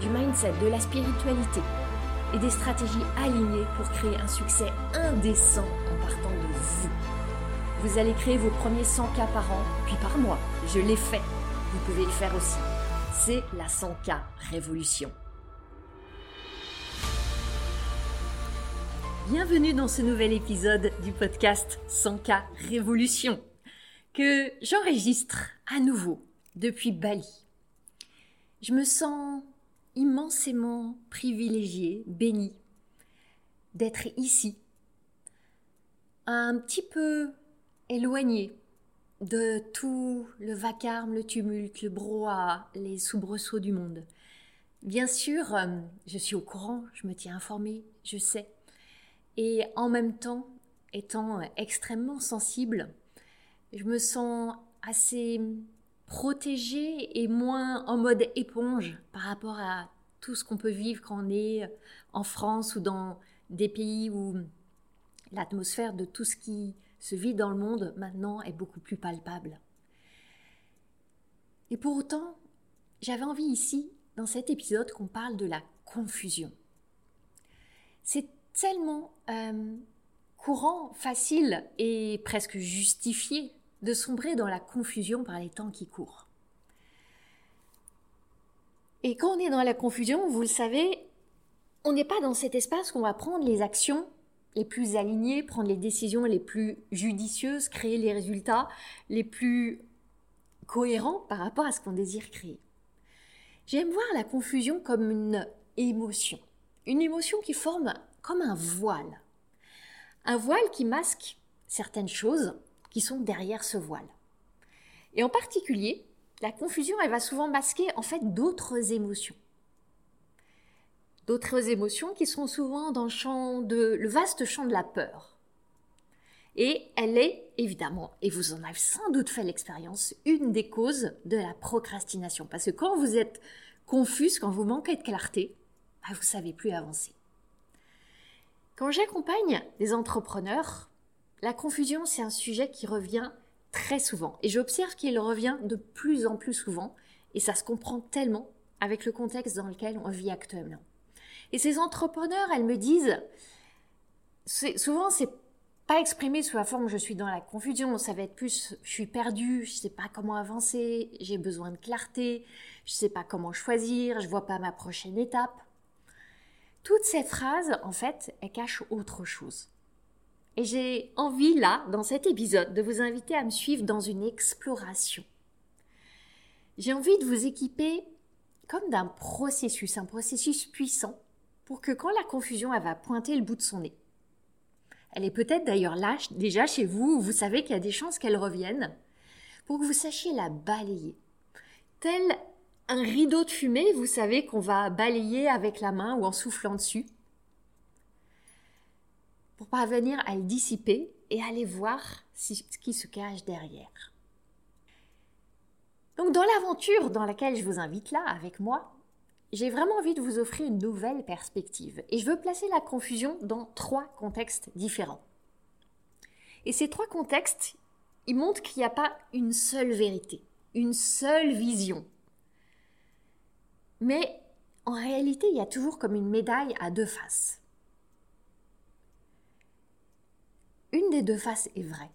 du mindset, de la spiritualité et des stratégies alignées pour créer un succès indécent en partant de vous. Vous allez créer vos premiers 100 k par an, puis par mois. Je l'ai fait. Vous pouvez le faire aussi. C'est la 100K Révolution. Bienvenue dans ce nouvel épisode du podcast 100K Révolution que j'enregistre à nouveau depuis Bali. Je me sens immensément privilégiée, bénie d'être ici, un petit peu éloignée de tout le vacarme, le tumulte, le brouhaha, les soubresauts du monde. Bien sûr, euh, je suis au courant, je me tiens informée, je sais. Et en même temps, étant extrêmement sensible, je me sens assez protégée et moins en mode éponge par rapport à tout ce qu'on peut vivre quand on est en France ou dans des pays où l'atmosphère de tout ce qui se vit dans le monde maintenant est beaucoup plus palpable. Et pour autant, j'avais envie ici, dans cet épisode, qu'on parle de la confusion. C'est tellement euh, courant, facile et presque justifié de sombrer dans la confusion par les temps qui courent. Et quand on est dans la confusion, vous le savez, on n'est pas dans cet espace où on va prendre les actions les plus alignées, prendre les décisions les plus judicieuses, créer les résultats les plus cohérents par rapport à ce qu'on désire créer. J'aime voir la confusion comme une émotion, une émotion qui forme comme un voile. Un voile qui masque certaines choses qui sont derrière ce voile. Et en particulier, la confusion, elle va souvent masquer en fait d'autres émotions. D'autres émotions qui sont souvent dans le champ de, le vaste champ de la peur. Et elle est évidemment, et vous en avez sans doute fait l'expérience, une des causes de la procrastination. Parce que quand vous êtes confus, quand vous manquez de clarté, bah, vous savez plus avancer. Quand j'accompagne des entrepreneurs, la confusion, c'est un sujet qui revient très souvent. Et j'observe qu'il revient de plus en plus souvent. Et ça se comprend tellement avec le contexte dans lequel on vit actuellement. Et ces entrepreneurs, elles me disent, souvent c'est pas exprimé sous la forme je suis dans la confusion, ça va être plus je suis perdu, je sais pas comment avancer, j'ai besoin de clarté, je sais pas comment choisir, je vois pas ma prochaine étape. Toutes ces phrases, en fait, elles cachent autre chose. Et j'ai envie là, dans cet épisode, de vous inviter à me suivre dans une exploration. J'ai envie de vous équiper comme d'un processus, un processus puissant, pour que quand la confusion elle va pointer le bout de son nez, elle est peut-être d'ailleurs là déjà chez vous, vous savez qu'il y a des chances qu'elle revienne, pour que vous sachiez la balayer. Tel un rideau de fumée, vous savez qu'on va balayer avec la main ou en soufflant dessus pour parvenir à le dissiper et aller voir ce qui se cache derrière. Donc dans l'aventure dans laquelle je vous invite là avec moi, j'ai vraiment envie de vous offrir une nouvelle perspective et je veux placer la confusion dans trois contextes différents. Et ces trois contextes, ils montrent qu'il n'y a pas une seule vérité, une seule vision. Mais en réalité, il y a toujours comme une médaille à deux faces. Une des deux faces est vraie.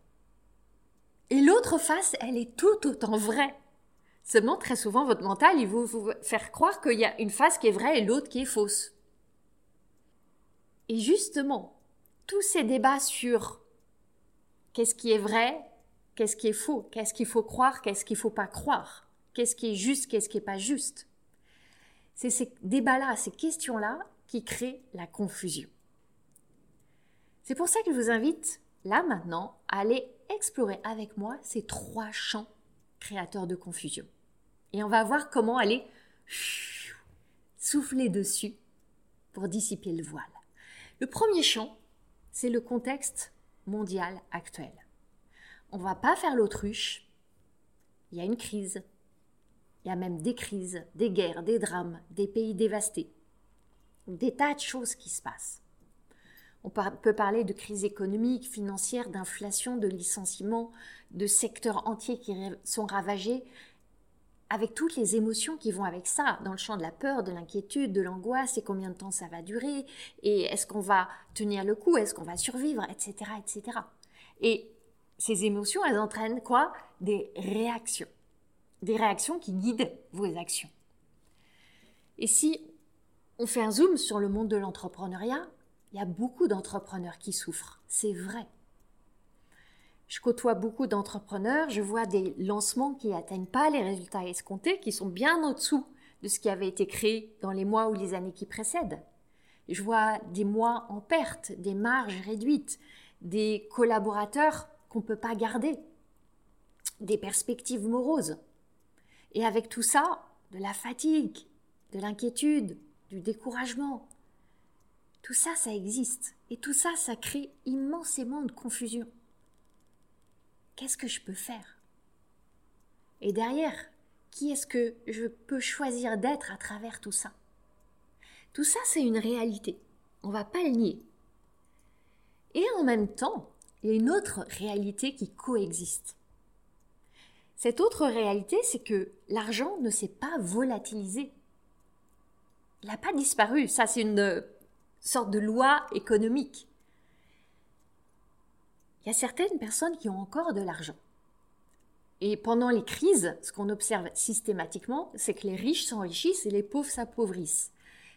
Et l'autre face, elle est tout autant vraie. Seulement, très souvent, votre mental, il vous faire croire qu'il y a une face qui est vraie et l'autre qui est fausse. Et justement, tous ces débats sur qu'est-ce qui est vrai, qu'est-ce qui est faux, qu'est-ce qu'il faut croire, qu'est-ce qu'il ne faut pas croire, qu'est-ce qui est juste, qu'est-ce qui n'est pas juste, c'est ces débats-là, ces questions-là qui créent la confusion. C'est pour ça que je vous invite là maintenant à aller explorer avec moi ces trois champs créateurs de confusion. Et on va voir comment aller souffler dessus pour dissiper le voile. Le premier champ, c'est le contexte mondial actuel. On va pas faire l'autruche. Il y a une crise. Il y a même des crises, des guerres, des drames, des pays dévastés. Des tas de choses qui se passent. On peut parler de crise économique, financière, d'inflation, de licenciement, de secteurs entiers qui sont ravagés, avec toutes les émotions qui vont avec ça, dans le champ de la peur, de l'inquiétude, de l'angoisse, et combien de temps ça va durer, et est-ce qu'on va tenir le coup, est-ce qu'on va survivre, etc., etc. Et ces émotions, elles entraînent quoi? Des réactions. Des réactions qui guident vos actions. Et si on fait un zoom sur le monde de l'entrepreneuriat, il y a beaucoup d'entrepreneurs qui souffrent, c'est vrai. Je côtoie beaucoup d'entrepreneurs, je vois des lancements qui n'atteignent pas les résultats escomptés, qui sont bien au-dessous de ce qui avait été créé dans les mois ou les années qui précèdent. Je vois des mois en perte, des marges réduites, des collaborateurs qu'on ne peut pas garder, des perspectives moroses. Et avec tout ça, de la fatigue, de l'inquiétude, du découragement. Tout ça, ça existe. Et tout ça, ça crée immensément de confusion qu'est-ce que je peux faire? Et derrière, qui est-ce que je peux choisir d'être à travers tout ça? Tout ça, c'est une réalité. On va pas le nier. Et en même temps, il y a une autre réalité qui coexiste. Cette autre réalité, c'est que l'argent ne s'est pas volatilisé. Il n'a pas disparu. Ça, c'est une sorte de loi économique il y a certaines personnes qui ont encore de l'argent. Et pendant les crises, ce qu'on observe systématiquement, c'est que les riches s'enrichissent et les pauvres s'appauvrissent.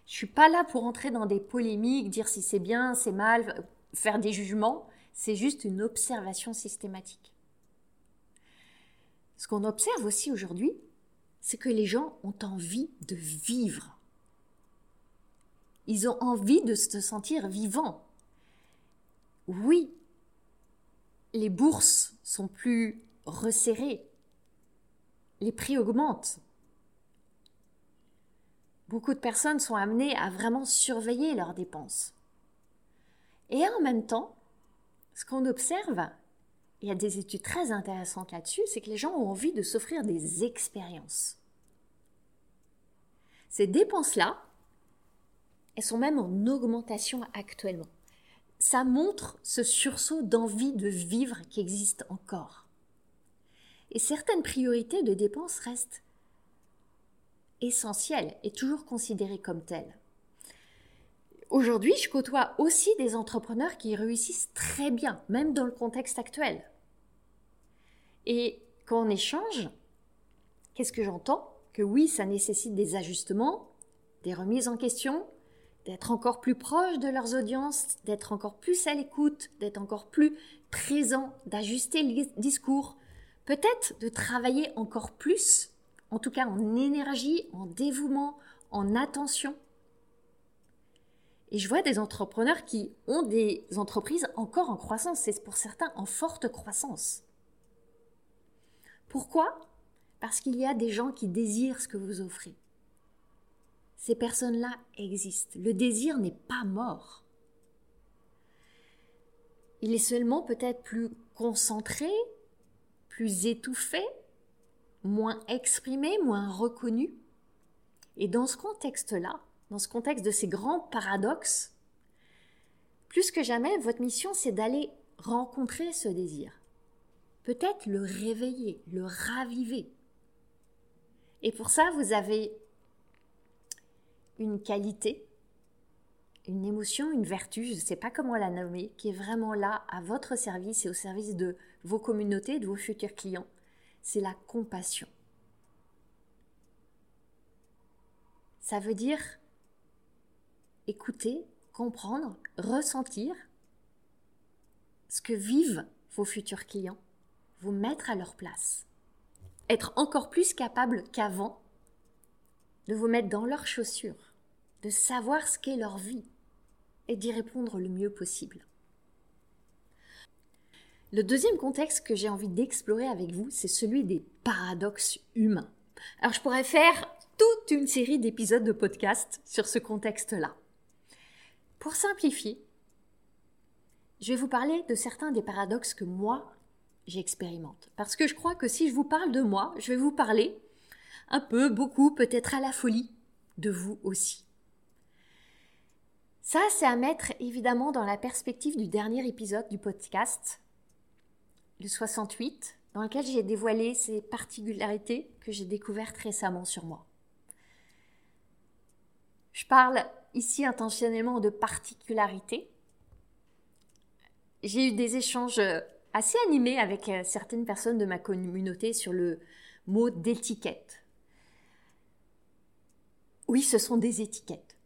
Je suis pas là pour entrer dans des polémiques, dire si c'est bien, c'est mal, faire des jugements. C'est juste une observation systématique. Ce qu'on observe aussi aujourd'hui, c'est que les gens ont envie de vivre. Ils ont envie de se sentir vivants. Oui, les bourses sont plus resserrées, les prix augmentent. Beaucoup de personnes sont amenées à vraiment surveiller leurs dépenses. Et en même temps, ce qu'on observe, il y a des études très intéressantes là-dessus, c'est que les gens ont envie de s'offrir des expériences. Ces dépenses-là, elles sont même en augmentation actuellement ça montre ce sursaut d'envie de vivre qui existe encore. Et certaines priorités de dépenses restent essentielles et toujours considérées comme telles. Aujourd'hui, je côtoie aussi des entrepreneurs qui réussissent très bien, même dans le contexte actuel. Et quand on échange, qu'est-ce que j'entends? Que oui, ça nécessite des ajustements, des remises en question, d'être encore plus proche de leurs audiences, d'être encore plus à l'écoute, d'être encore plus présent, d'ajuster le discours, peut-être de travailler encore plus, en tout cas en énergie, en dévouement, en attention. Et je vois des entrepreneurs qui ont des entreprises encore en croissance, c'est pour certains en forte croissance. Pourquoi? Parce qu'il y a des gens qui désirent ce que vous offrez ces personnes-là existent. Le désir n'est pas mort. Il est seulement peut-être plus concentré, plus étouffé, moins exprimé, moins reconnu. Et dans ce contexte-là, dans ce contexte de ces grands paradoxes, plus que jamais, votre mission, c'est d'aller rencontrer ce désir. Peut-être le réveiller, le raviver. Et pour ça, vous avez une qualité, une émotion, une vertu, je ne sais pas comment la nommer, qui est vraiment là à votre service et au service de vos communautés, de vos futurs clients. C'est la compassion. Ça veut dire écouter, comprendre, ressentir ce que vivent vos futurs clients, vous mettre à leur place, être encore plus capable qu'avant de vous mettre dans leurs chaussures, de savoir ce qu'est leur vie et d'y répondre le mieux possible. Le deuxième contexte que j'ai envie d'explorer avec vous, c'est celui des paradoxes humains. Alors je pourrais faire toute une série d'épisodes de podcast sur ce contexte-là. Pour simplifier, je vais vous parler de certains des paradoxes que moi, j'expérimente. Parce que je crois que si je vous parle de moi, je vais vous parler un peu, beaucoup, peut-être à la folie, de vous aussi. Ça, c'est à mettre évidemment dans la perspective du dernier épisode du podcast, le 68, dans lequel j'ai dévoilé ces particularités que j'ai découvertes récemment sur moi. Je parle ici intentionnellement de particularités. J'ai eu des échanges assez animés avec euh, certaines personnes de ma communauté sur le mot d'étiquette. Oui, ce sont des étiquettes,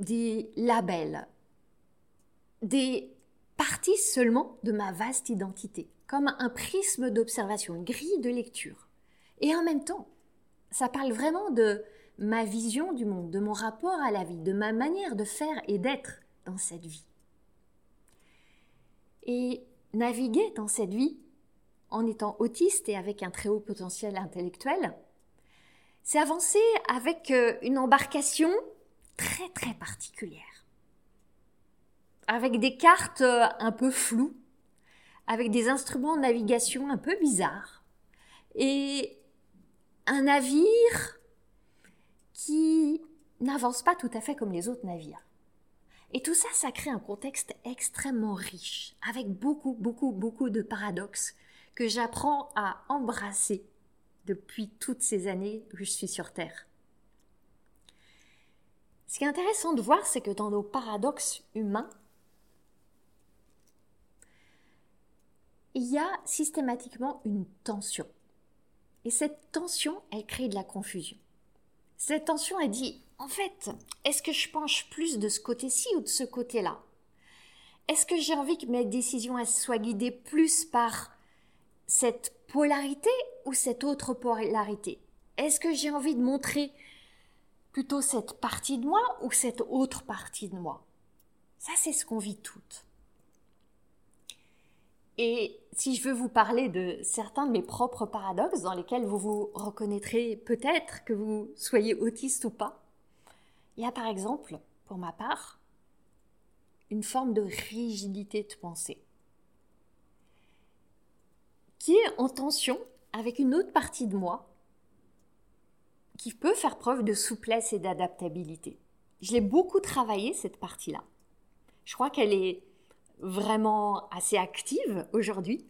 des labels, des parties seulement de ma vaste identité, comme un prisme d'observation, une grille de lecture. Et en même temps, ça parle vraiment de ma vision du monde, de mon rapport à la vie, de ma manière de faire et d'être dans cette vie. Et naviguer dans cette vie en étant autiste et avec un très haut potentiel intellectuel, c'est avancer avec euh, une embarcation très très particulière. Avec des cartes euh, un peu floues, avec des instruments de navigation un peu bizarres, et un navire qui n'avance pas tout à fait comme les autres navires. Et tout ça, ça crée un contexte extrêmement riche, avec beaucoup, beaucoup, beaucoup de paradoxes que j'apprends à embrasser depuis toutes ces années que je suis sur Terre. Ce qui est intéressant de voir, c'est que dans nos paradoxes humains, il y a systématiquement une tension. Et cette tension, elle crée de la confusion. Cette tension, elle dit, en fait, est-ce que je penche plus de ce côté-ci ou de ce côté-là? Est-ce que j'ai envie que mes décisions soient guidées plus par cette polarité ou cette autre polarité Est-ce que j'ai envie de montrer plutôt cette partie de moi ou cette autre partie de moi? Ça, c'est ce qu'on vit toutes. Et si je veux vous parler de certains de mes propres paradoxes dans lesquels vous vous reconnaîtrez peut-être que vous soyez autiste ou pas, il y a par exemple, pour ma part, une forme de rigidité de pensée qui est en tension avec une autre partie de moi qui peut faire preuve de souplesse et d'adaptabilité. Je l'ai beaucoup travaillé, cette partie-là. Je crois qu'elle est vraiment assez active aujourd'hui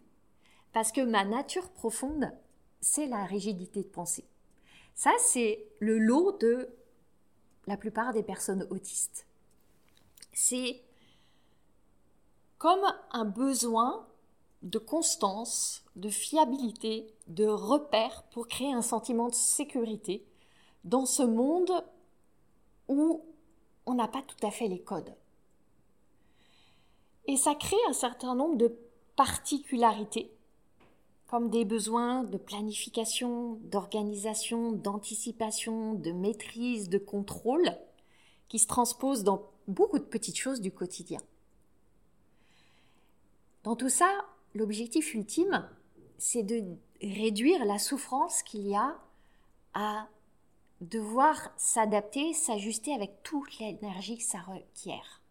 parce que ma nature profonde, c'est la rigidité de pensée. Ça, c'est le lot de la plupart des personnes autistes. C'est comme un besoin de constance, de fiabilité, de repère pour créer un sentiment de sécurité dans ce monde où on n'a pas tout à fait les codes. Et ça crée un certain nombre de particularités, comme des besoins de planification, d'organisation, d'anticipation, de maîtrise, de contrôle, qui se transposent dans beaucoup de petites choses du quotidien. Dans tout ça, l'objectif ultime, c'est de réduire la souffrance qu'il y a à devoir s'adapter, s'ajuster avec toute l'énergie que ça requiert.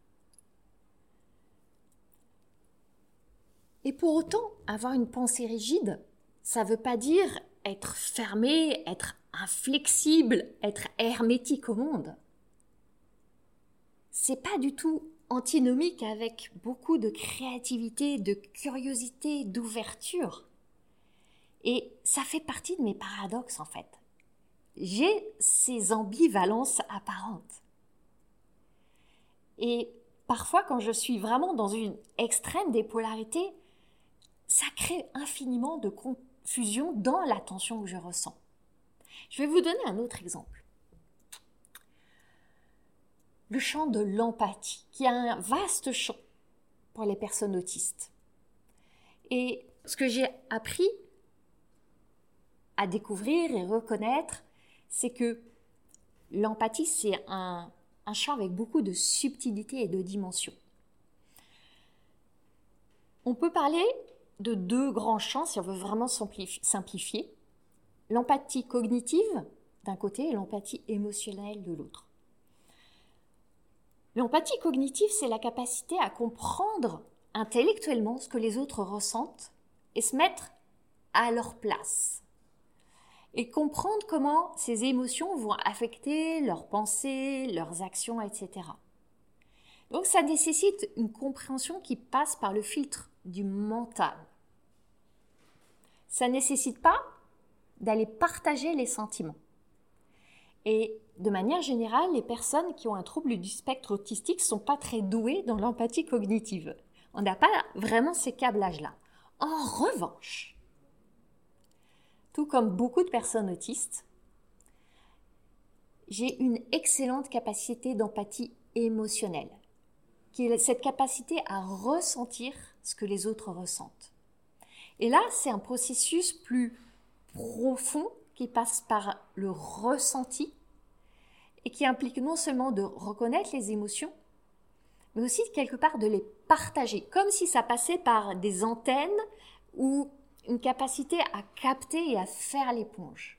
Et pour autant, avoir une pensée rigide, ça ne veut pas dire être fermé, être inflexible, être hermétique au monde. C'est pas du tout antinomique avec beaucoup de créativité, de curiosité, d'ouverture. Et ça fait partie de mes paradoxes en fait. J'ai ces ambivalences apparentes. Et parfois quand je suis vraiment dans une extrême des polarités, ça crée infiniment de confusion dans l'attention que je ressens. Je vais vous donner un autre exemple. Le champ de l'empathie, qui est un vaste champ pour les personnes autistes. Et ce que j'ai appris à découvrir et reconnaître, c'est que l'empathie, c'est un, un champ avec beaucoup de subtilité et de dimension. On peut parler de deux grands champs si on veut vraiment simplifier. L'empathie cognitive d'un côté et l'empathie émotionnelle de l'autre. L'empathie cognitive, c'est la capacité à comprendre intellectuellement ce que les autres ressentent et se mettre à leur place. Et comprendre comment ces émotions vont affecter leurs pensées, leurs actions, etc. Donc ça nécessite une compréhension qui passe par le filtre du mental. Ça ne nécessite pas d'aller partager les sentiments. Et de manière générale, les personnes qui ont un trouble du spectre autistique ne sont pas très douées dans l'empathie cognitive. On n'a pas vraiment ces câblages-là. En revanche, tout comme beaucoup de personnes autistes, j'ai une excellente capacité d'empathie émotionnelle, qui est cette capacité à ressentir ce que les autres ressentent. Et là, c'est un processus plus profond qui passe par le ressenti et qui implique non seulement de reconnaître les émotions, mais aussi quelque part de les partager, comme si ça passait par des antennes ou une capacité à capter et à faire l'éponge.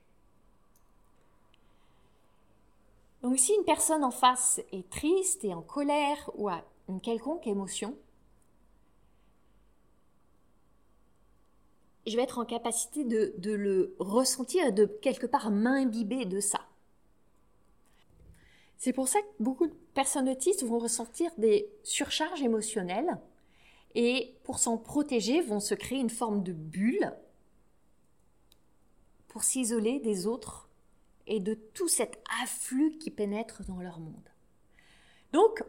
Donc si une personne en face est triste et en colère ou a une quelconque émotion, je vais être en capacité de, le ressentir et de quelque part m'imbiber de ça. C'est pour ça que beaucoup de personnes autistes vont ressentir des surcharges émotionnelles et pour s'en protéger vont se créer une forme de bulle pour s'isoler des autres et de tout cet afflux qui pénètre dans leur monde. Donc,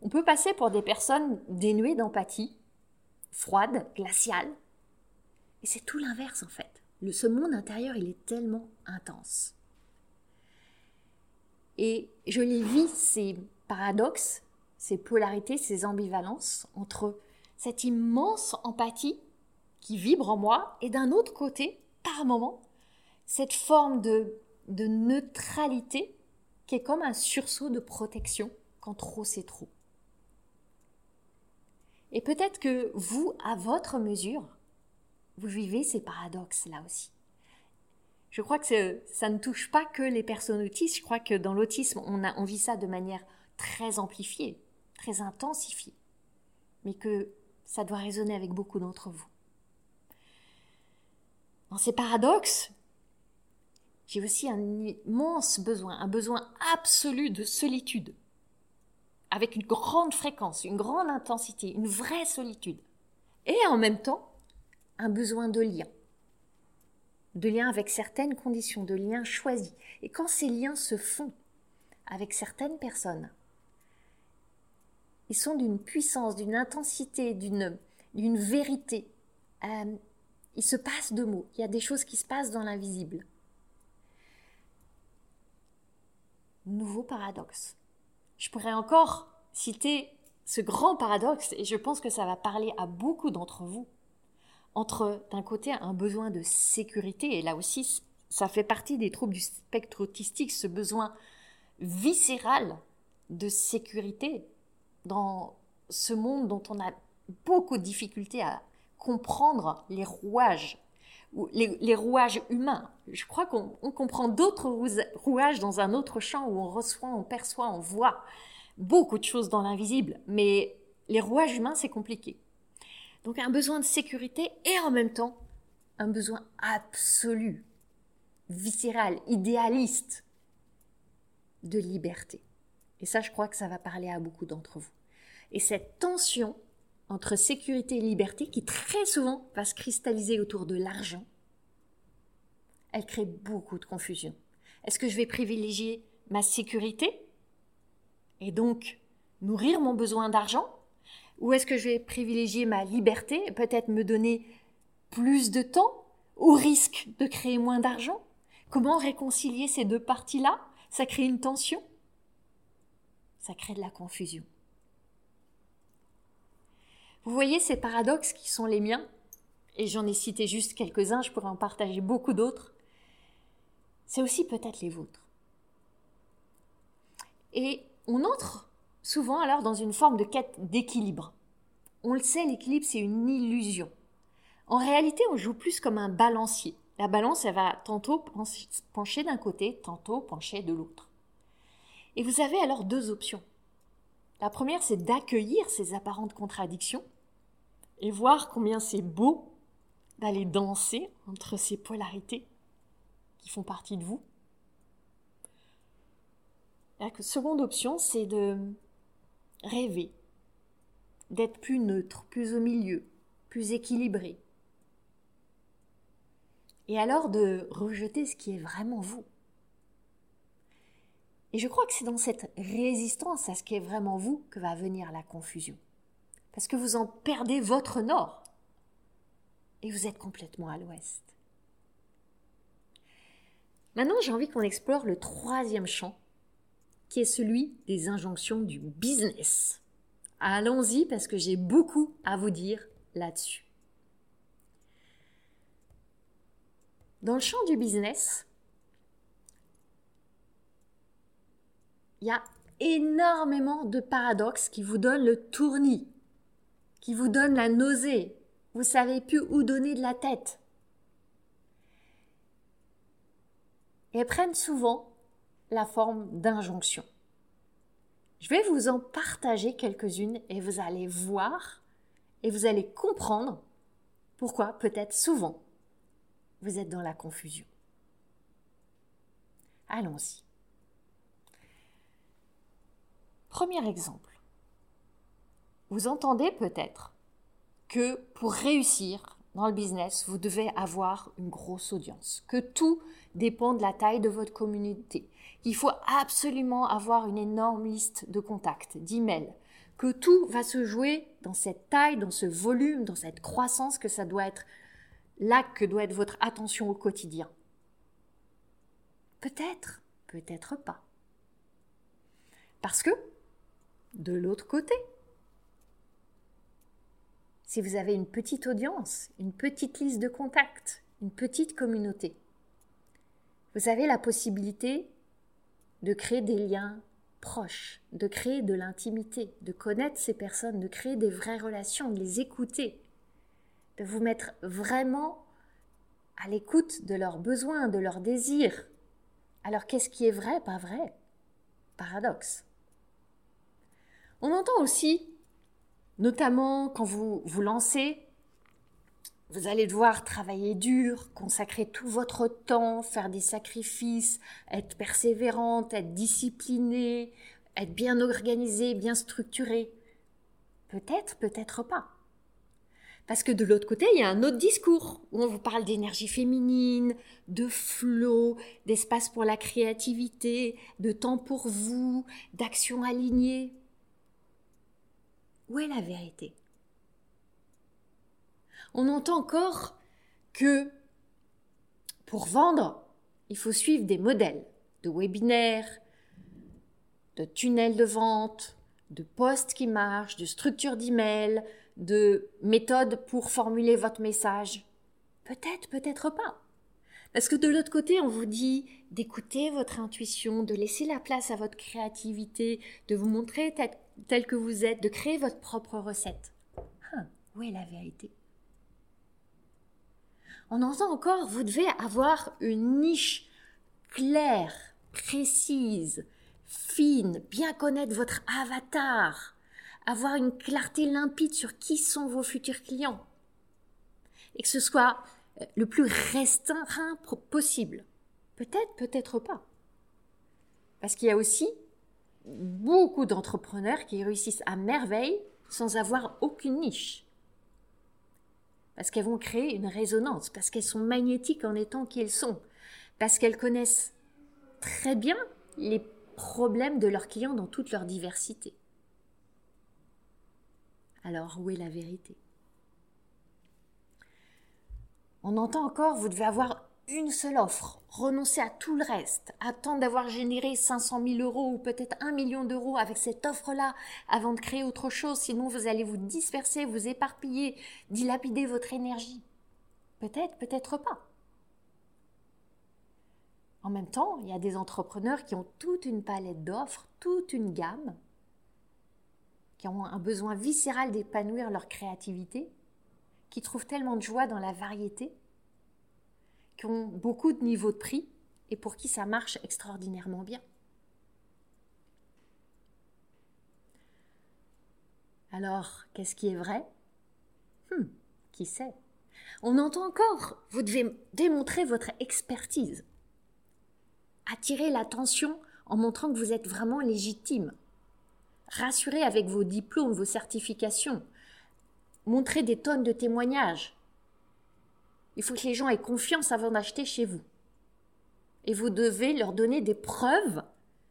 on peut passer pour des personnes dénuées d'empathie, froides, glaciales, et c'est tout l'inverse en fait. Ce monde intérieur, il est tellement intense. Et je les vis, ces paradoxes, ces polarités, ces ambivalences entre cette immense empathie qui vibre en moi et d'un autre côté, par moment, cette forme de, de neutralité qui est comme un sursaut de protection quand trop c'est trop. Et peut-être que vous, à votre mesure, vous vivez ces paradoxes là aussi. Je crois que ça ne touche pas que les personnes autistes. Je crois que dans l'autisme, on, vit ça de manière très amplifiée, très intensifiée, mais que ça doit résonner avec beaucoup d'entre vous. Dans ces paradoxes, j'ai aussi un immense besoin, un besoin absolu de solitude, avec une grande fréquence, une grande intensité, une vraie solitude. Et en même temps, un besoin de lien. De lien avec certaines conditions, de liens choisis. Et quand ces liens se font avec certaines personnes, ils sont d'une puissance, d'une intensité, d'une, vérité. Euh, il se passe de mots, il y a des choses qui se passent dans l'invisible. Nouveau paradoxe. Je pourrais encore citer ce grand paradoxe, et je pense que ça va parler à beaucoup d'entre vous entre d'un côté un besoin de sécurité, et là aussi ça fait partie des troubles du spectre autistique, ce besoin viscéral de sécurité dans ce monde dont on a beaucoup de difficultés à comprendre les rouages, les, rouages humains. Je crois qu'on comprend d'autres rouages dans un autre champ où on reçoit, on perçoit, on voit beaucoup de choses dans l'invisible, mais les rouages humains, c'est compliqué. Donc un besoin de sécurité et en même temps un besoin absolu, viscéral, idéaliste de liberté. Et ça, je crois que ça va parler à beaucoup d'entre vous. Et cette tension entre sécurité et liberté, qui très souvent va se cristalliser autour de l'argent, elle crée beaucoup de confusion. Est-ce que je vais privilégier ma sécurité et donc nourrir mon besoin d'argent ou est-ce que je vais privilégier ma liberté, peut-être me donner plus de temps, au risque de créer moins d'argent? Comment réconcilier ces deux parties-là? Ça crée une tension? Ça crée de la confusion. Vous voyez ces paradoxes qui sont les miens, et j'en ai cité juste quelques-uns, je pourrais en partager beaucoup d'autres. C'est aussi peut-être les vôtres. Et on entre souvent alors dans une forme de quête d'équilibre. On le sait, l'équilibre, c'est une illusion. En réalité, on joue plus comme un balancier. la balance, elle va tantôt pencher d'un côté, tantôt pencher de l'autre. Et vous avez alors deux options. La première, c'est d'accueillir ces apparentes contradictions et voir combien c'est beau d'aller danser entre ces polarités qui font partie de vous. La seconde option, c'est de rêver, d'être plus neutre, plus au milieu, plus équilibré. Et alors de rejeter ce qui est vraiment vous. Et je crois que c'est dans cette résistance à ce qui est vraiment vous que va venir la confusion. Parce que vous en perdez votre nord. Et vous êtes complètement à l'ouest. Maintenant, j'ai envie qu'on explore le troisième champ, qui est celui des injonctions du business. Allons-y parce que j'ai beaucoup à vous dire là-dessus. Dans le champ du business, il y a énormément de paradoxes qui vous donnent le tournis, qui vous donnent la nausée. Vous savez plus où donner de la tête. Et prennent souvent la forme d'injonctions. Je vais vous en partager quelques-unes et vous allez voir et vous allez comprendre pourquoi peut-être souvent vous êtes dans la confusion. Allons-y. Premier exemple. Vous entendez peut-être que pour réussir dans le business, vous devez avoir une grosse audience, que tout dépend de la taille de votre communauté, qu'il faut absolument avoir une énorme liste de contacts, d'emails, que tout va se jouer dans cette taille, dans ce volume, dans cette croissance, que ça doit être là que doit être votre attention au quotidien. Peut-être, peut-être pas. Parce que de l'autre côté. Si vous avez une petite audience, une petite liste de contacts, une petite communauté, vous avez la possibilité de créer des liens proches, de créer de l'intimité, de connaître ces personnes, de créer des vraies relations, de les écouter, de vous mettre vraiment à l'écoute de leurs besoins, de leurs désirs. Alors qu'est-ce qui est vrai, pas vrai? Paradoxe. On entend aussi, notamment quand vous vous lancez, vous allez devoir travailler dur, consacrer tout votre temps, faire des sacrifices, être persévérante, être disciplinée, être bien organisée, bien structurée. Peut-être, peut-être pas. Parce que de l'autre côté, il y a un autre discours où on vous parle d'énergie féminine, de flot, d'espace pour la créativité, de temps pour vous, d'action alignée. Où est la vérité? On entend encore que pour vendre, il faut suivre des modèles de webinaires, de tunnels de vente, de postes qui marchent, de structures d'email, de méthodes pour formuler votre message. Peut-être, peut-être pas. Parce que de l'autre côté, on vous dit d'écouter votre intuition, de laisser la place à votre créativité, de vous montrer tel que vous êtes, de créer votre propre recette. Hein, où est la vérité? On entend encore, vous devez avoir une niche claire, précise, fine, bien connaître votre avatar, avoir une clarté limpide sur qui sont vos futurs clients. Et que ce soit euh, le plus restreint possible. Peut-être, peut-être pas. Parce qu'il y a aussi beaucoup d'entrepreneurs qui réussissent à merveille sans avoir aucune niche. Parce qu'elles vont créer une résonance, parce qu'elles sont magnétiques en étant qui elles sont, parce qu'elles connaissent très bien les problèmes de leurs clients dans toute leur diversité. Alors où est la vérité? On entend encore, vous devez avoir une seule offre, renoncer à tout le reste, attendre d'avoir généré 500 000 euros ou peut-être un million d'euros avec cette offre-là avant de créer autre chose, sinon vous allez vous disperser, vous éparpiller, dilapider votre énergie. Peut-être, peut-être pas. En même temps, il y a des entrepreneurs qui ont toute une palette d'offres, toute une gamme, qui ont un besoin viscéral d'épanouir leur créativité, qui trouvent tellement de joie dans la variété, qui ont beaucoup de niveaux de prix et pour qui ça marche extraordinairement bien. Alors, qu'est-ce qui est vrai? Hmm, Qui sait? On entend encore, vous devez démontrer votre expertise. Attirer l'attention en montrant que vous êtes vraiment légitime. Rassurer avec vos diplômes, vos certifications. Montrer des tonnes de témoignages. Il faut que les gens aient confiance avant d'acheter chez vous. Et vous devez leur donner des preuves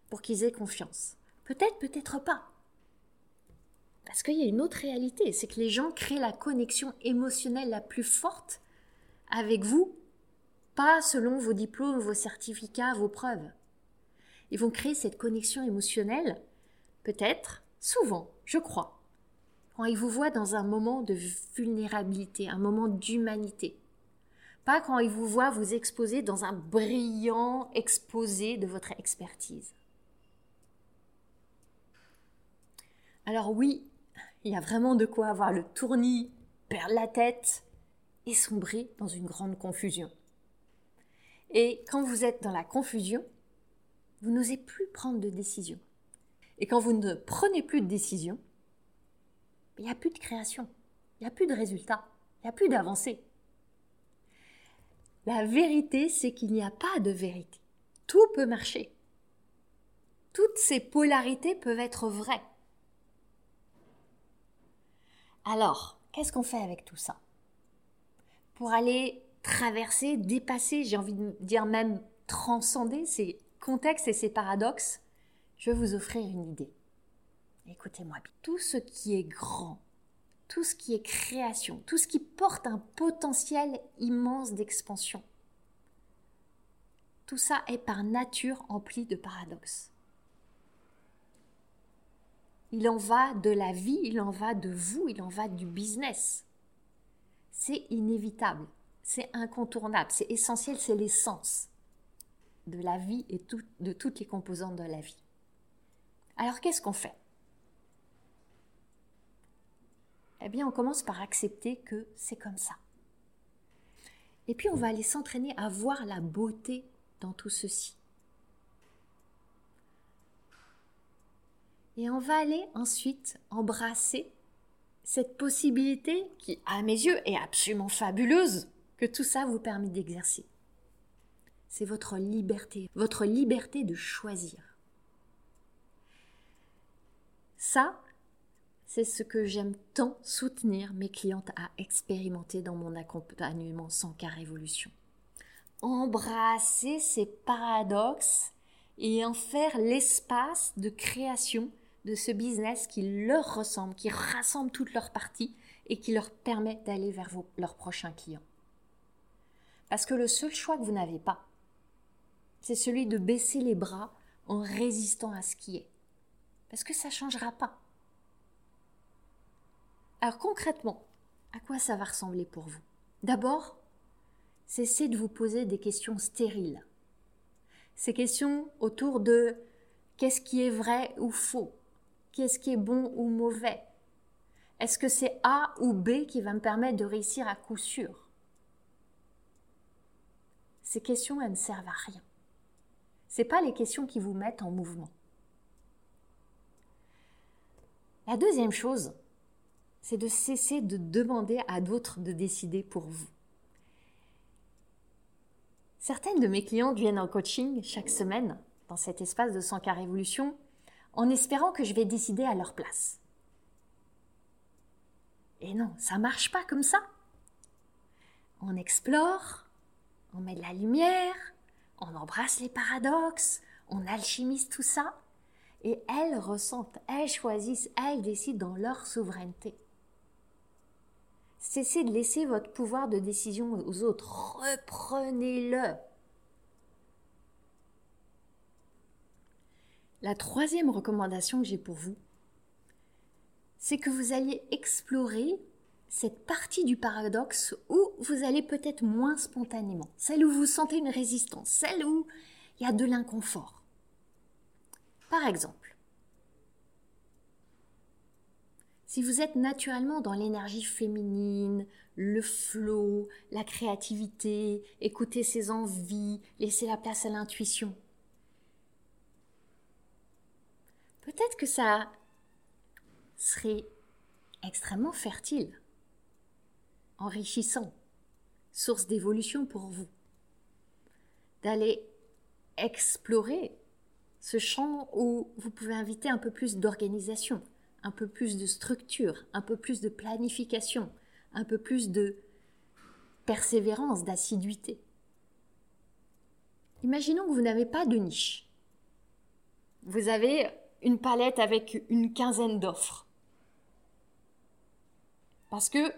pour qu'ils aient confiance. Peut-être, peut-être pas. Parce qu'il y a une autre réalité, c'est que les gens créent la connexion émotionnelle la plus forte avec vous, pas selon vos diplômes, vos certificats, vos preuves. Ils vont créer cette connexion émotionnelle, peut-être, souvent, je crois, quand ils vous voient dans un moment de vulnérabilité, un moment d'humanité. Pas quand ils vous voient vous exposer dans un brillant exposé de votre expertise. Alors oui, il y a vraiment de quoi avoir le tournis, perdre la tête et sombrer dans une grande confusion. Et quand vous êtes dans la confusion, vous n'osez plus prendre de décision. Et quand vous ne prenez plus de décision, il n'y a plus de création, il n'y a plus de résultat, il n'y a plus d'avancée. La vérité, c'est qu'il n'y a pas de vérité. Tout peut marcher. Toutes ces polarités peuvent être vraies. Alors, qu'est-ce qu'on fait avec tout ça? Pour aller traverser, dépasser, j'ai envie de dire même transcender ces contextes et ces paradoxes, je vais vous offrir une idée. Écoutez-moi bien. Tout ce qui est grand, tout ce qui est création, tout ce qui porte un potentiel immense d'expansion, tout ça est par nature empli de paradoxes. Il en va de la vie, il en va de vous, il en va du business. C'est inévitable, c'est incontournable, c'est essentiel, c'est l'essence de la vie et de toutes les composantes de la vie. Alors qu'est-ce qu'on fait? Eh bien, on commence par accepter que c'est comme ça. Et puis, on va aller s'entraîner à voir la beauté dans tout ceci. Et on va aller ensuite embrasser cette possibilité qui, à mes yeux, est absolument fabuleuse, que tout ça vous permet d'exercer. C'est votre liberté, votre liberté de choisir. Ça, c'est ce que j'aime tant soutenir mes clientes à expérimenter dans mon accompagnement sans cas révolution. Embrasser ces paradoxes et en faire l'espace de création de ce business qui leur ressemble, qui rassemble toutes leurs parties et qui leur permet d'aller vers leurs prochains clients. Parce que le seul choix que vous n'avez pas, c'est celui de baisser les bras en résistant à ce qui est. Parce que ça ne changera pas. Alors concrètement, à quoi ça va ressembler pour vous? D'abord, cessez de vous poser des questions stériles. Ces questions autour de qu'est-ce qui est vrai ou faux? Qu'est-ce qui est bon ou mauvais? Est-ce que c'est A ou B qui va me permettre de réussir à coup sûr? Ces questions, elles ne servent à rien. Ce pas les questions qui vous mettent en mouvement. La deuxième chose, c'est de cesser de demander à d'autres de décider pour vous. Certaines de mes clientes viennent en coaching chaque semaine dans cet espace de 100 cas révolution en espérant que je vais décider à leur place. Et non, ça marche pas comme ça. On explore, on met de la lumière, on embrasse les paradoxes, on alchimise tout ça, et elles ressentent, elles choisissent, elles décident dans leur souveraineté. Cessez de laisser votre pouvoir de décision aux autres, reprenez-le. La troisième recommandation que j'ai pour vous, c'est que vous alliez explorer cette partie du paradoxe où vous allez peut-être moins spontanément, celle où vous sentez une résistance, celle où il y a de l'inconfort. Par exemple, si vous êtes naturellement dans l'énergie féminine, le flot, la créativité, écouter ses envies, laisser la place à l'intuition, peut-être que ça serait extrêmement fertile, enrichissant, source d'évolution pour vous, d'aller explorer ce champ où vous pouvez inviter un peu plus d'organisation, un peu plus de structure, un peu plus de planification, un peu plus de persévérance, d'assiduité. Imaginons que vous n'avez pas de niche. Vous avez une palette avec une quinzaine d'offres. Parce que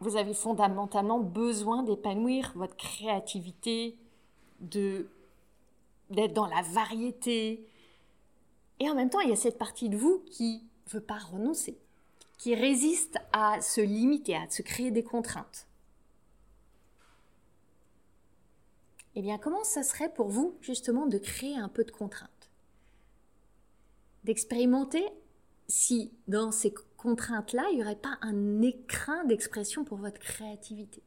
vous avez fondamentalement besoin d'épanouir votre créativité, de d'être dans la variété. Et en même temps, il y a cette partie de vous qui veut pas renoncer, qui résiste à se limiter, à se créer des contraintes. Eh bien, comment ça serait pour vous justement de créer un peu de contraintes? D'expérimenter si dans ces contraintes-là, il n'y aurait pas un écrin d'expression pour votre créativité?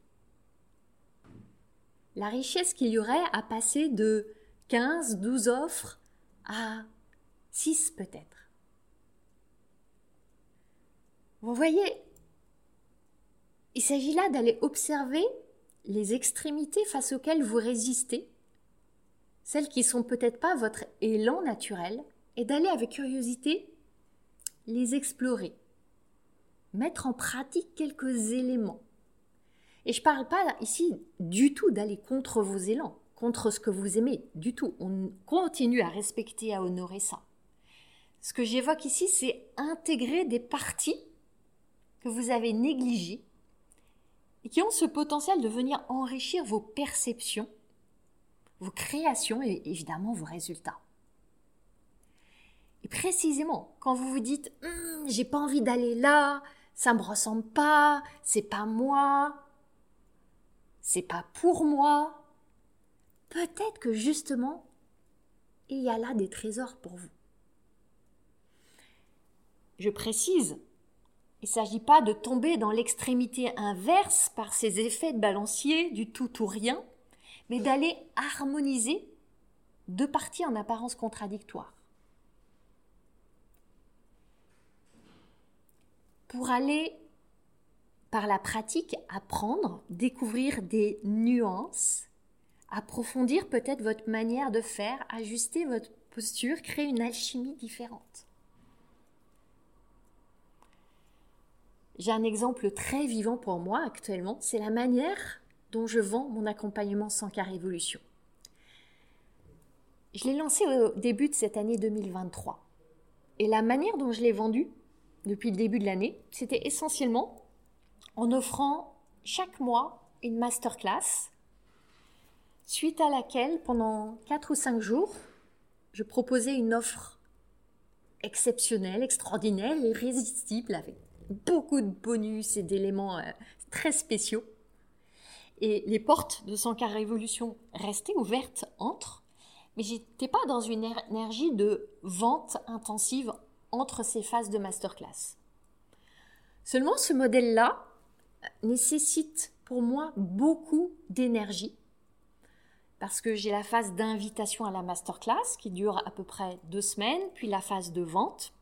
La richesse qu'il y aurait à passer de 15, 12 offres à 6 peut-être. Vous voyez, il s'agit là d'aller observer les extrémités face auxquelles vous résistez, celles qui sont peut-être pas votre élan naturel, et d'aller avec curiosité les explorer, mettre en pratique quelques éléments. Et je ne parle pas ici du tout d'aller contre vos élans contre ce que vous aimez du tout. On continue à respecter, à honorer ça. Ce que j'évoque ici, c'est intégrer des parties que vous avez négligées et qui ont ce potentiel de venir enrichir vos perceptions, vos créations et évidemment vos résultats. Et précisément, quand vous vous dites hum, j'ai pas envie d'aller là, ça me ressemble pas, c'est pas moi, c'est pas pour moi, peut-être que justement, il y a là des trésors pour vous. Je précise, il ne s'agit pas de tomber dans l'extrémité inverse par ces effets de balancier du tout ou rien, mais d'aller harmoniser deux parties en apparence contradictoires. Pour aller par la pratique apprendre, découvrir des nuances approfondir peut-être votre manière de faire, ajuster votre posture, créer une alchimie différente. J'ai un exemple très vivant pour moi actuellement, c'est la manière dont je vends mon accompagnement sans car révolution. Je l'ai lancé au début de cette année 2023. Et la manière dont je l'ai vendu depuis le début de l'année, c'était essentiellement en offrant chaque mois une masterclass suite à laquelle, pendant 4 ou 5 jours, je proposais une offre exceptionnelle, extraordinaire, irrésistible, avec beaucoup de bonus et d'éléments euh, très spéciaux. Et les portes de 100 Révolution restaient ouvertes entre, mais j'étais pas dans une énergie de vente intensive entre ces phases de masterclass. Seulement, ce modèle-là nécessite pour moi beaucoup d'énergie parce que j'ai la phase d'invitation à la masterclass qui dure à peu près deux semaines, puis la phase de vente.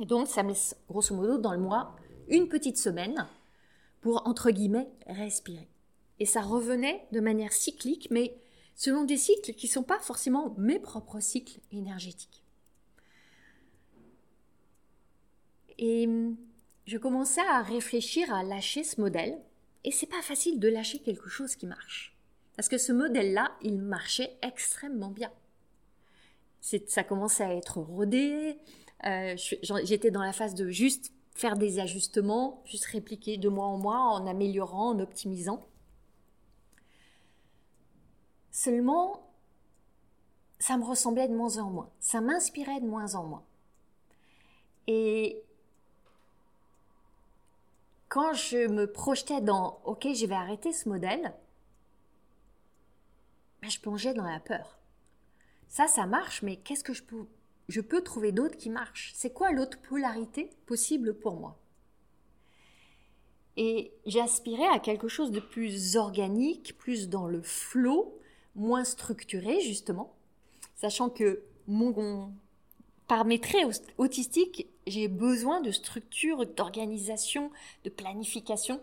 Donc, ça me laisse grosso modo dans le mois une petite semaine pour, entre guillemets, respirer. Et ça revenait de manière cyclique, mais selon des cycles qui ne sont pas forcément mes propres cycles énergétiques. Et je commençais à réfléchir à lâcher ce modèle, et c'est pas facile de lâcher quelque chose qui marche. Parce que ce modèle-là, il marchait extrêmement bien. Ça commençait à être rodé. Euh, j'étais dans la phase de juste faire des ajustements, juste répliquer de mois en mois en améliorant, en optimisant. Seulement, ça me ressemblait de moins en moins. Ça m'inspirait de moins en moins. Et quand je me projetais dans OK, je vais arrêter ce modèle, je plongeais dans la peur. Ça, ça marche, mais qu'est-ce que je peux, je peux trouver d'autres qui marchent C'est quoi l'autre polarité possible pour moi? Et j'aspirais à quelque chose de plus organique, plus dans le flot, moins structuré justement, sachant que mon, par mes traits autistiques, j'ai besoin de structure, d'organisation, de planification.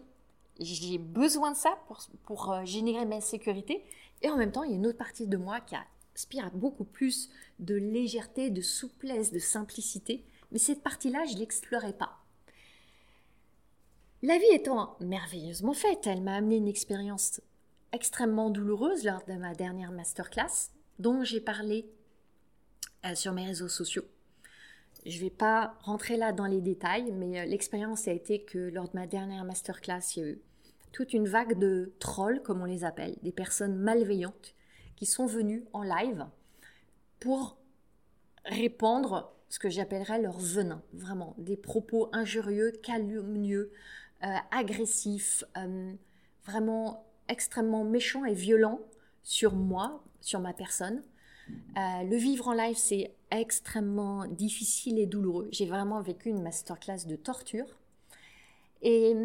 J'ai besoin de ça pour, euh, générer ma sécurité. Et en même temps, il y a une autre partie de moi qui aspire à beaucoup plus de légèreté, de souplesse, de simplicité. Mais cette partie-là, je ne l'explorais pas. La vie étant merveilleusement faite, elle m'a amené une expérience extrêmement douloureuse lors de ma dernière masterclass, dont j'ai parlé euh, sur mes réseaux sociaux. Je ne vais pas rentrer là dans les détails, mais euh, l'expérience a été que lors de ma dernière masterclass, il y a eu toute une vague de trolls, comme on les appelle, des personnes malveillantes qui sont venues en live pour répandre ce que j'appellerais leur venin, vraiment, des propos injurieux, calomnieux, euh, agressif, euh, vraiment extrêmement méchant et violent sur moi, sur ma personne. Euh, le vivre en live, c'est extrêmement difficile et douloureux. J'ai vraiment vécu une masterclass de torture. Et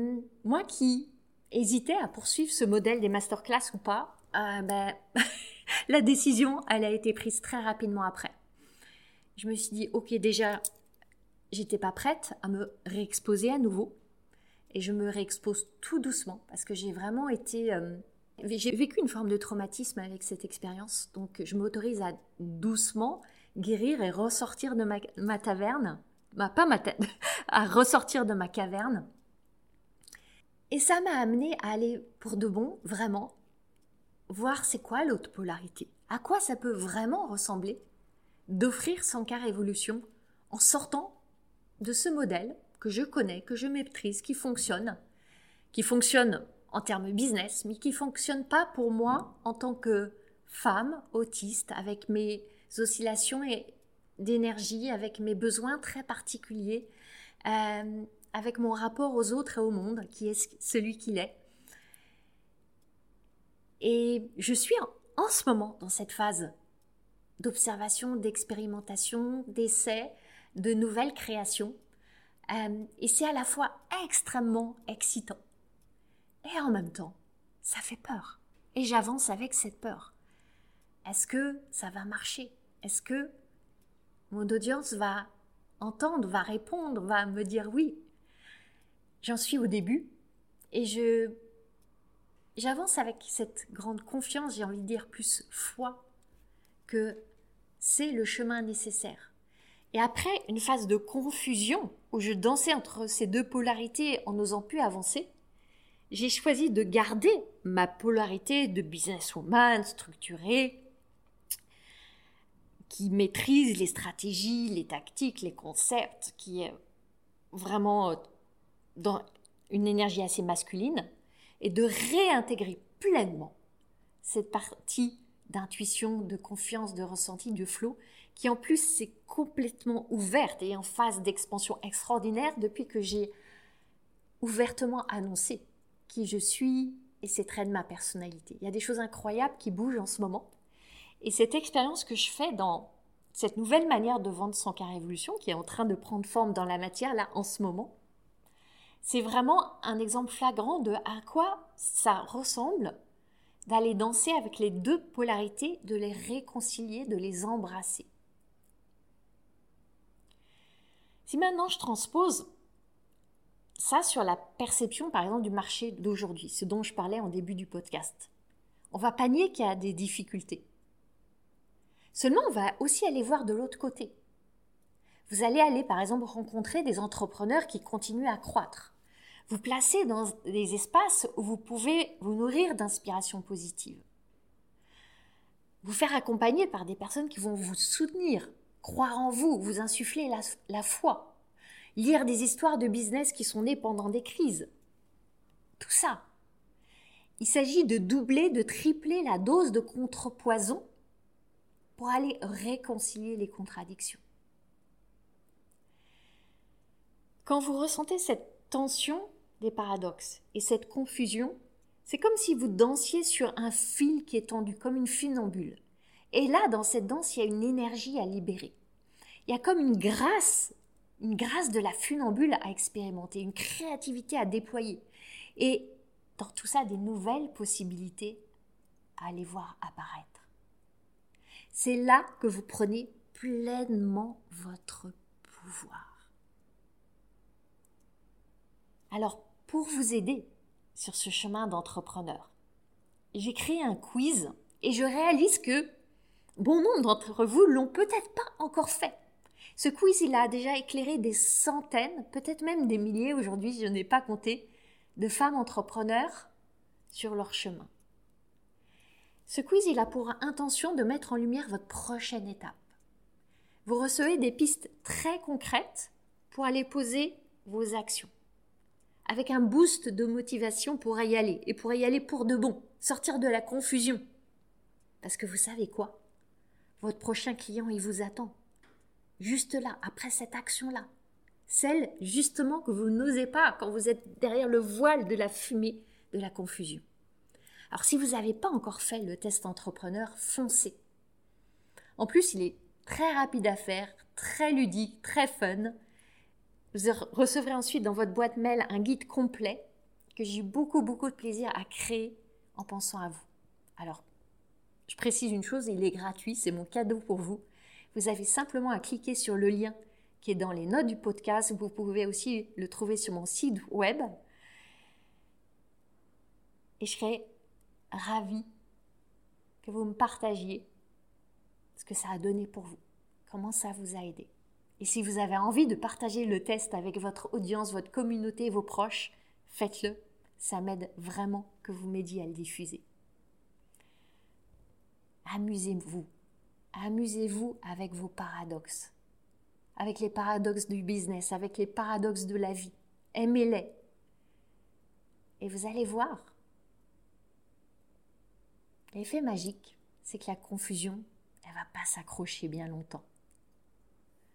moi qui hésitais à poursuivre ce modèle des masterclass ou pas, ben, la décision, elle a été prise très rapidement après. Je me suis dit, ok, déjà, j'étais pas prête à me réexposer à nouveau et je me réexpose tout doucement parce que j'ai vraiment été... Euh, j'ai vécu une forme de traumatisme avec cette expérience, donc je m'autorise à doucement guérir et ressortir de ma, taverne, bah, pas ma tête, à ressortir de ma caverne. Et ça m'a amené à aller pour de bon, vraiment, voir c'est quoi l'autre polarité, à quoi ça peut vraiment ressembler, d'offrir son car évolution en sortant de ce modèle que je connais, que je maîtrise, qui fonctionne, qui fonctionne en termes business, mais qui fonctionne pas pour moi en tant que femme autiste, avec mes oscillations d'énergie, avec mes besoins très particuliers, euh, avec mon rapport aux autres et au monde, qui est celui qu'il est. Et je suis en ce moment dans cette phase d'observation, d'expérimentation, d'essai, de nouvelles créations. Euh, et c'est à la fois extrêmement excitant et en même temps, ça fait peur. Et j'avance avec cette peur. Est-ce que ça va marcher? Est-ce que mon audience va entendre, va répondre, va me dire oui? J'en suis au début et je j'avance avec cette grande confiance, j'ai envie de dire plus foi que c'est le chemin nécessaire. Et après une phase de confusion où je dansais entre ces deux polarités en n'osant plus avancer, j'ai choisi de garder ma polarité de businesswoman structurée, qui maîtrise les stratégies, les tactiques, les concepts, qui est vraiment euh, dans une énergie assez masculine, et de réintégrer pleinement cette partie d'intuition, de confiance, de ressenti, de flow, qui en plus s'est complètement ouverte et en phase d'expansion extraordinaire depuis que j'ai ouvertement annoncé qui je suis et ces traits de ma personnalité. Il y a des choses incroyables qui bougent en ce moment. Et cette expérience que je fais dans cette nouvelle manière de vendre son car évolution qui est en train de prendre forme dans la matière là en ce moment, c'est vraiment un exemple flagrant de à quoi ça ressemble d'aller danser avec les deux polarités, de les réconcilier, de les embrasser. Si maintenant je transpose ça sur la perception, par exemple, du marché d'aujourd'hui, ce dont je parlais en début du podcast, on va pas nier qu'il y a des difficultés. Seulement, on va aussi aller voir de l'autre côté. Vous allez aller, par exemple, rencontrer des entrepreneurs qui continuent à croître. Vous placez dans des espaces où vous pouvez vous nourrir d'inspiration positive. Vous faire accompagner par des personnes qui vont vous soutenir, croire en vous, vous insuffler la, foi, lire des histoires de business qui sont nées pendant des crises. Tout ça. Il s'agit de doubler, de tripler la dose de contrepoison pour aller réconcilier les contradictions. Quand vous ressentez cette tension des paradoxes et cette confusion, c'est comme si vous dansiez sur un fil qui est tendu comme une funambule. Et là, dans cette danse, il y a une énergie à libérer. Il y a comme une grâce, une grâce de la funambule à expérimenter, une créativité à déployer. et dans tout ça des nouvelles possibilités à aller voir apparaître. C'est là que vous prenez pleinement votre pouvoir. Alors, pour vous aider sur ce chemin d'entrepreneur, j'ai créé un quiz et je réalise que bon nombre d'entre vous l'ont peut-être pas encore fait. Ce quiz, il a déjà éclairé des centaines, peut-être même des milliers aujourd'hui, je n'ai pas compté, de femmes entrepreneurs sur leur chemin. Ce quiz, il a pour intention de mettre en lumière votre prochaine étape. Vous recevez des pistes très concrètes pour aller poser vos actions. Avec un boost de motivation pour y aller et pour y aller pour de bon, sortir de la confusion. Parce que vous savez quoi? Votre prochain client, il vous attend. Juste là, après cette action-là. Celle, justement, que vous n'osez pas quand vous êtes derrière le voile de la fumée de la confusion. Alors, si vous n'avez pas encore fait le test entrepreneur, foncez. En plus, il est très rapide à faire, très ludique, très fun. Vous recevrez ensuite dans votre boîte mail un guide complet que j'ai eu beaucoup, beaucoup de plaisir à créer en pensant à vous. Alors, je précise une chose, il est gratuit, c'est mon cadeau pour vous. Vous avez simplement à cliquer sur le lien qui est dans les notes du podcast. Vous pouvez aussi le trouver sur mon site web. Et je serai ravie que vous me partagiez ce que ça a donné pour vous, comment ça vous a aidé. Et si vous avez envie de partager le test avec votre audience, votre communauté, vos proches, faites-le. Ça m'aide vraiment que vous m'aidiez à le diffuser. Amusez-vous. Amusez-vous avec vos paradoxes. Avec les paradoxes du business, avec les paradoxes de la vie. Aimez-les. Et vous allez voir. L'effet magique, c'est que la confusion, elle va pas s'accrocher bien longtemps.